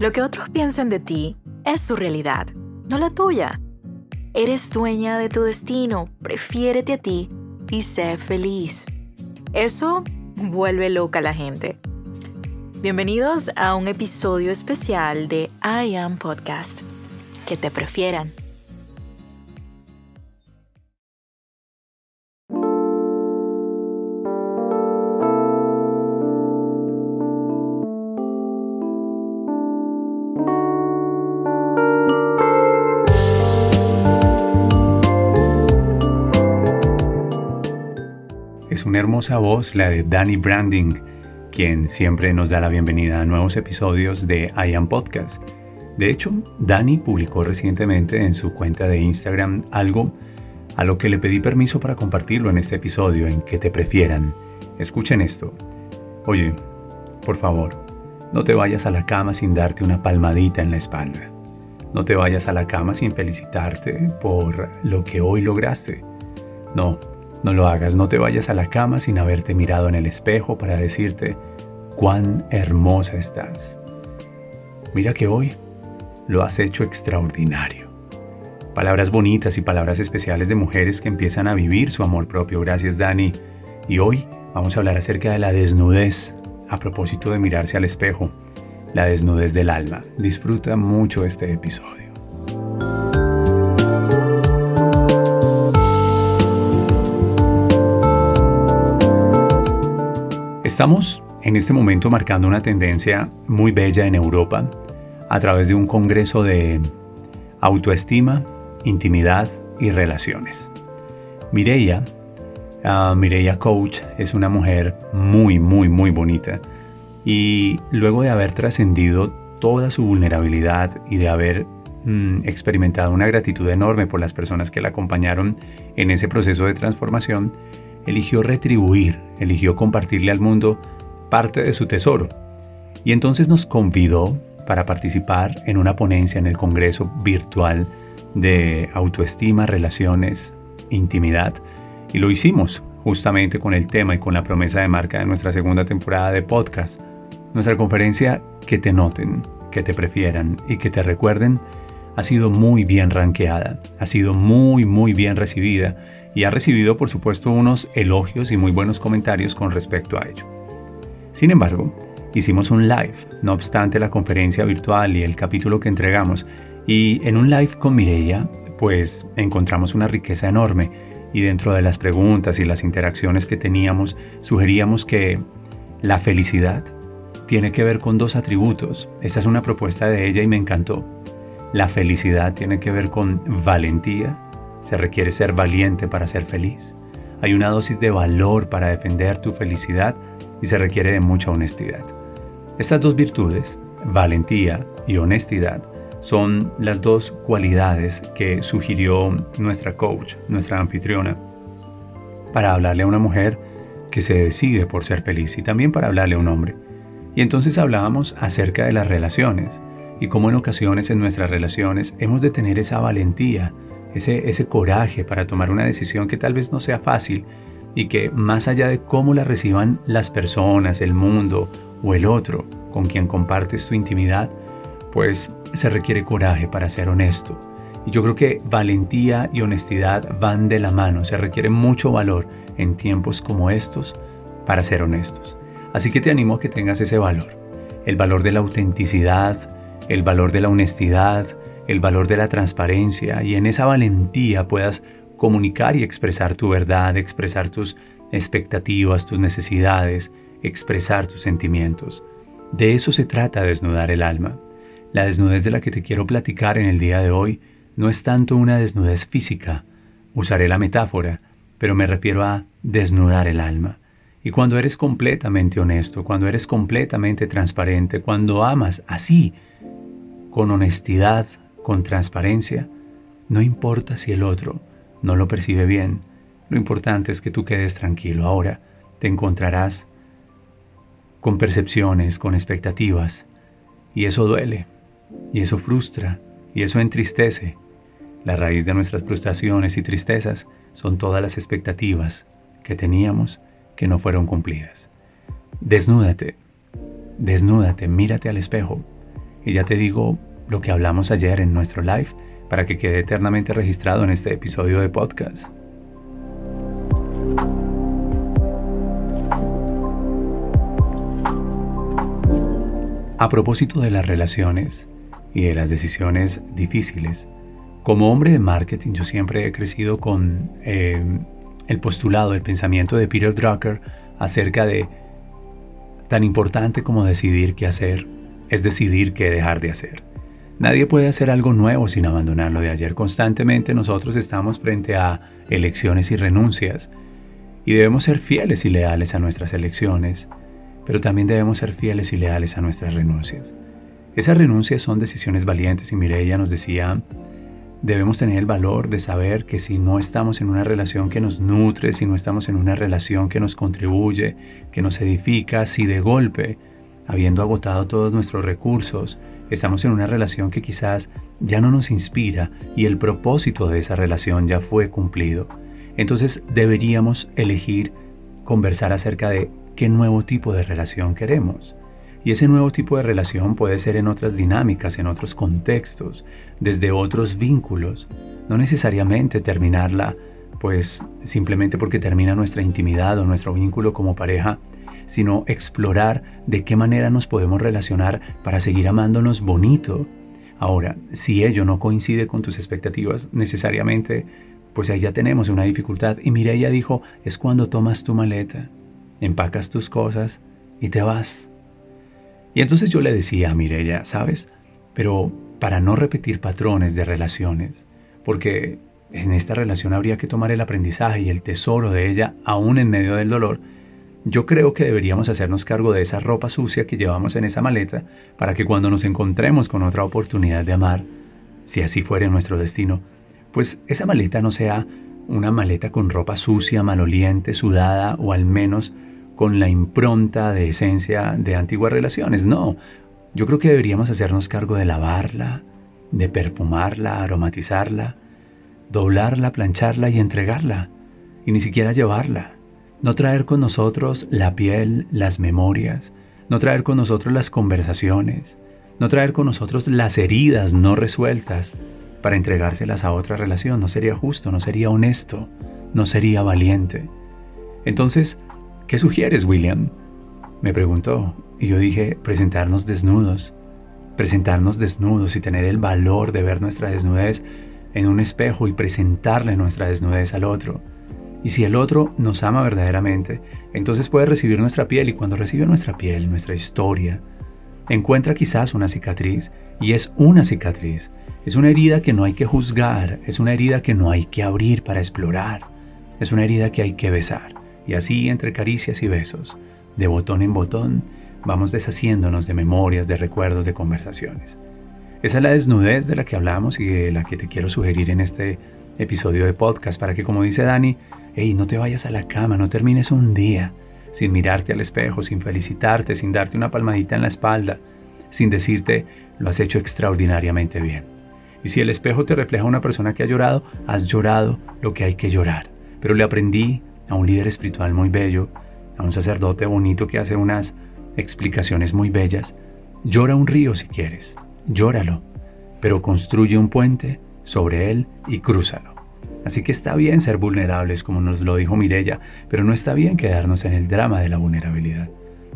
Lo que otros piensen de ti es su realidad, no la tuya. Eres dueña de tu destino, prefiérete a ti y sé feliz. Eso vuelve loca a la gente. Bienvenidos a un episodio especial de I Am Podcast. Que te prefieran. Hermosa voz la de Danny Branding, quien siempre nos da la bienvenida a nuevos episodios de I Am Podcast. De hecho, Danny publicó recientemente en su cuenta de Instagram algo a lo que le pedí permiso para compartirlo en este episodio en que te prefieran. Escuchen esto. Oye, por favor, no te vayas a la cama sin darte una palmadita en la espalda. No te vayas a la cama sin felicitarte por lo que hoy lograste. No, no lo hagas, no te vayas a la cama sin haberte mirado en el espejo para decirte cuán hermosa estás. Mira que hoy lo has hecho extraordinario. Palabras bonitas y palabras especiales de mujeres que empiezan a vivir su amor propio. Gracias Dani. Y hoy vamos a hablar acerca de la desnudez a propósito de mirarse al espejo. La desnudez del alma. Disfruta mucho este episodio. Estamos en este momento marcando una tendencia muy bella en Europa a través de un congreso de autoestima, intimidad y relaciones. Mireia, uh, Mireia Coach, es una mujer muy, muy, muy bonita y luego de haber trascendido toda su vulnerabilidad y de haber mm, experimentado una gratitud enorme por las personas que la acompañaron en ese proceso de transformación, eligió retribuir, eligió compartirle al mundo parte de su tesoro. Y entonces nos convidó para participar en una ponencia en el Congreso Virtual de Autoestima, Relaciones, Intimidad. Y lo hicimos justamente con el tema y con la promesa de marca de nuestra segunda temporada de podcast. Nuestra conferencia Que te noten, que te prefieran y que te recuerden ha sido muy bien ranqueada, ha sido muy muy bien recibida y ha recibido por supuesto unos elogios y muy buenos comentarios con respecto a ello. Sin embargo, hicimos un live, no obstante la conferencia virtual y el capítulo que entregamos, y en un live con Mireia, pues encontramos una riqueza enorme y dentro de las preguntas y las interacciones que teníamos, sugeríamos que la felicidad tiene que ver con dos atributos. Esta es una propuesta de ella y me encantó. La felicidad tiene que ver con valentía se requiere ser valiente para ser feliz. Hay una dosis de valor para defender tu felicidad y se requiere de mucha honestidad. Estas dos virtudes, valentía y honestidad, son las dos cualidades que sugirió nuestra coach, nuestra anfitriona, para hablarle a una mujer que se decide por ser feliz y también para hablarle a un hombre. Y entonces hablábamos acerca de las relaciones y cómo en ocasiones en nuestras relaciones hemos de tener esa valentía ese, coraje para tomar una decisión que tal vez no sea fácil y que más allá de cómo la reciban las personas, el mundo o el otro con quien compartes tu intimidad, pues se requiere coraje para ser honesto. Y yo creo que valentía y honestidad van de la mano, se requiere mucho valor en tiempos como estos para ser honestos. Así que te animo a que tengas ese valor, el valor de la autenticidad, el valor de la honestidad, el valor de la transparencia y en esa valentía puedas comunicar y expresar tu verdad, expresar tus expectativas, tus necesidades, expresar tus sentimientos. De eso se trata desnudar el alma. La desnudez de la que te quiero platicar en el día de hoy no es tanto una desnudez física, usaré la metáfora, pero me refiero a desnudar el alma. Y cuando eres completamente honesto, cuando eres completamente transparente, cuando amas así, con honestidad, con transparencia, no importa si el otro no lo percibe bien, lo importante es que tú quedes tranquilo. Ahora te encontrarás con percepciones, con expectativas, y eso duele, y eso frustra, y eso entristece. La raíz de nuestras frustraciones y tristezas son todas las expectativas que teníamos que no fueron cumplidas. Desnúdate, desnúdate, mírate al espejo Y ya te digo lo que hablamos ayer en nuestro live para que quede eternamente registrado en este episodio de podcast. A propósito de las relaciones y de las decisiones difíciles, como hombre de marketing yo siempre he crecido con eh, el postulado, el pensamiento de Peter Drucker acerca de tan importante como decidir qué hacer, es decidir qué dejar de hacer. Nadie puede hacer algo nuevo sin abandonar lo de ayer. Constantemente nosotros estamos frente a elecciones y renuncias y debemos ser fieles y leales a nuestras elecciones pero también debemos ser fieles y leales a nuestras renuncias. Esas renuncias son decisiones valientes y Mireia nos decía, debemos tener el valor de saber que si no estamos en una relación que nos nutre, si no estamos en una relación que nos contribuye, que nos edifica, si de golpe, habiendo agotado todos nuestros recursos, estamos en una relación que quizás ya no nos inspira y el propósito de esa relación ya fue cumplido, entonces deberíamos elegir conversar acerca de qué nuevo tipo de relación queremos. Y ese nuevo tipo de relación puede ser en otras dinámicas, en otros contextos, desde otros vínculos. No necesariamente terminarla, pues simplemente porque termina nuestra intimidad o nuestro vínculo como pareja, sino explorar de qué manera nos podemos relacionar para seguir amándonos bonito. Ahora, si ello no coincide con tus expectativas necesariamente, pues ahí ya tenemos una dificultad. Y mira, ella dijo, es cuando tomas tu maleta empacas tus cosas y te vas. Y entonces yo le decía a Mirella, ¿sabes? Pero para no repetir patrones de relaciones, porque en esta relación habría que tomar el aprendizaje y el tesoro de ella aún en medio del dolor, yo creo que deberíamos hacernos cargo de esa ropa sucia que llevamos en esa maleta para que cuando nos encontremos con otra oportunidad de amar, si así fuera nuestro destino, pues esa maleta no sea una maleta con ropa sucia, maloliente, sudada o al menos con la impronta de esencia de antiguas relaciones. No, yo creo que deberíamos hacernos cargo de lavarla, de perfumarla, aromatizarla, doblarla, plancharla y entregarla, y ni siquiera llevarla. No traer con nosotros la piel, las memorias, no traer con nosotros las conversaciones, no traer con nosotros las heridas no resueltas para entregárselas a otra relación. No sería justo, no sería honesto, no sería valiente. Entonces, ¿Qué sugieres, William? Me preguntó, y yo dije, presentarnos desnudos, presentarnos desnudos y tener el valor de ver nuestra desnudez en un espejo y presentarle nuestra desnudez al otro. Y si el otro nos ama verdaderamente, entonces puede recibir nuestra piel y cuando recibe nuestra piel, nuestra historia, encuentra quizás una cicatriz y es una cicatriz. Es una herida que no hay que juzgar, es una herida que no hay que abrir para explorar, es una herida que hay que besar. Y así, entre caricias y besos, de botón en botón, vamos deshaciéndonos de memorias, de recuerdos, de conversaciones. Esa es la desnudez de la que hablamos y de la que te quiero sugerir en este episodio de podcast para que, como dice Dani, no te vayas a la cama, no termines un día sin mirarte al espejo, sin felicitarte, sin darte una palmadita en la espalda, sin decirte lo has hecho extraordinariamente bien. Y si el espejo te refleja una persona que ha llorado, has llorado lo que hay que llorar. Pero le aprendí a un líder espiritual muy bello, a un sacerdote bonito que hace unas explicaciones muy bellas. Llora un río si quieres, llóralo, pero construye un puente sobre él y crúzalo. Así que está bien ser vulnerables, como nos lo dijo Mirella, pero no está bien quedarnos en el drama de la vulnerabilidad.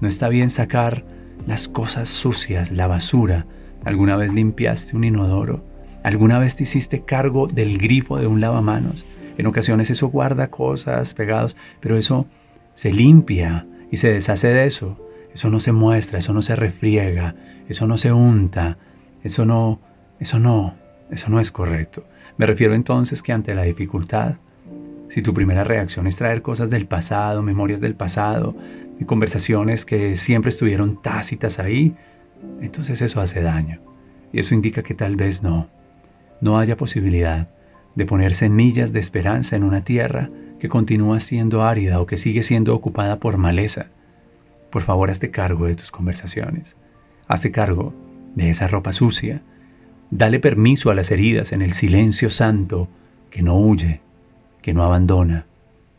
No está bien sacar las cosas sucias, la basura. ¿Alguna vez limpiaste un inodoro? ¿Alguna vez te hiciste cargo del grifo de un lavamanos? En ocasiones eso guarda cosas pegados, pero eso se limpia y se deshace de eso. Eso no se muestra, eso no se refriega, eso no se unta, eso no, eso no, eso no es correcto. Me refiero entonces que ante la dificultad, si tu primera reacción es traer cosas del pasado, memorias del pasado, y conversaciones que siempre estuvieron tácitas ahí, entonces eso hace daño. Y eso indica que tal vez no, no haya posibilidad de poner semillas de esperanza en una tierra que continúa siendo árida o que sigue siendo ocupada por maleza. Por favor, hazte cargo de tus conversaciones. Hazte cargo de esa ropa sucia. Dale permiso a las heridas en el silencio santo que no huye, que no abandona,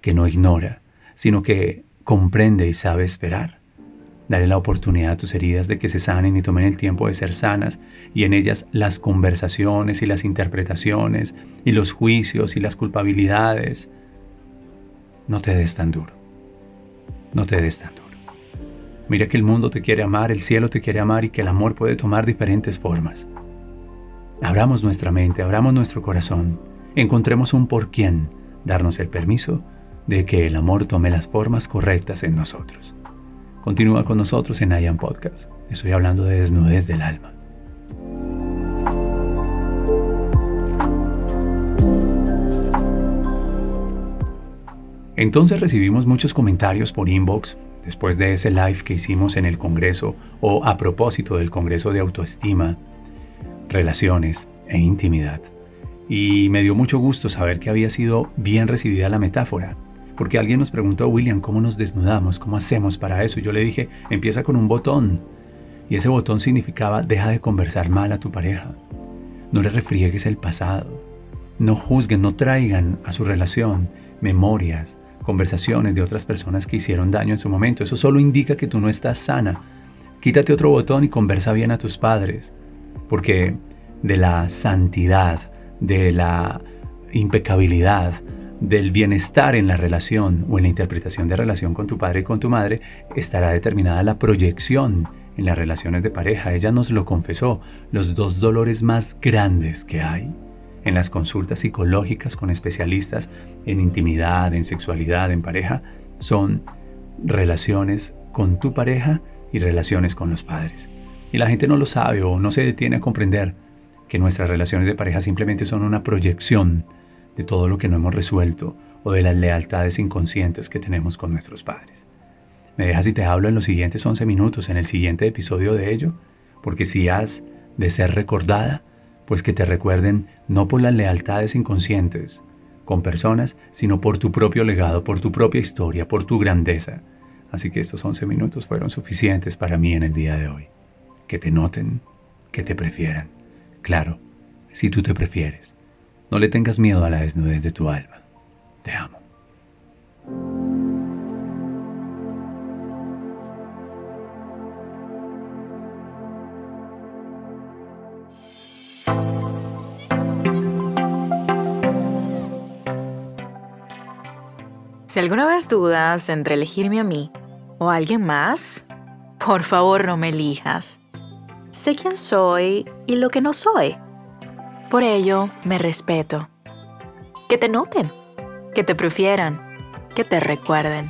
que no ignora, sino que comprende y sabe esperar. Dale la oportunidad a tus heridas de que se sanen y tomen el tiempo de ser sanas y en ellas las conversaciones y las interpretaciones y los juicios y las culpabilidades. No te des tan duro. No te des tan duro. Mira que el mundo te quiere amar, el cielo te quiere amar y que el amor puede tomar diferentes formas. Abramos nuestra mente, abramos nuestro corazón, encontremos un por quién, darnos el permiso de que el amor tome las formas correctas en nosotros. Continúa con nosotros en IAM Podcast. Estoy hablando de desnudez del alma. Entonces recibimos muchos comentarios por inbox después de ese live que hicimos en el Congreso o a propósito del Congreso de Autoestima, Relaciones e Intimidad. Y me dio mucho gusto saber que había sido bien recibida la metáfora porque alguien nos preguntó, William, ¿cómo nos desnudamos? ¿Cómo hacemos para eso? Yo le dije, empieza con un botón. Y ese botón significaba, deja de conversar mal a tu pareja. No le refriegues el pasado. No juzguen, no traigan a su relación memorias, conversaciones de otras personas que hicieron daño en su momento. Eso solo indica que tú no estás sana. Quítate otro botón y conversa bien a tus padres. Porque de la santidad, de la impecabilidad, del bienestar en la relación o en la interpretación de relación con tu padre y con tu madre estará determinada la proyección en las relaciones de pareja. Ella nos lo confesó, los dos dolores más grandes que hay en las consultas psicológicas con especialistas en intimidad, en sexualidad, en pareja, son relaciones con tu pareja y relaciones con los padres. Y la gente no lo sabe o no se detiene a comprender que nuestras relaciones de pareja simplemente son una proyección de todo lo que no hemos resuelto o de las lealtades inconscientes que tenemos con nuestros padres. ¿Me dejas si te hablo en los siguientes 11 minutos, en el siguiente episodio de ello? Porque si has de ser recordada, pues que te recuerden no por las lealtades inconscientes con personas, sino por tu propio legado, por tu propia historia, por tu grandeza. Así que estos 11 minutos fueron suficientes para mí en el día de hoy. Que te noten, que te prefieran. Claro, si tú te prefieres. No le tengas miedo a la desnudez de tu alma. Te amo. Si alguna vez dudas entre elegirme a mí o a alguien más, por favor no me elijas. Sé quién soy y lo que no soy. Por ello, me respeto. Que te noten, que te prefieran, que te recuerden.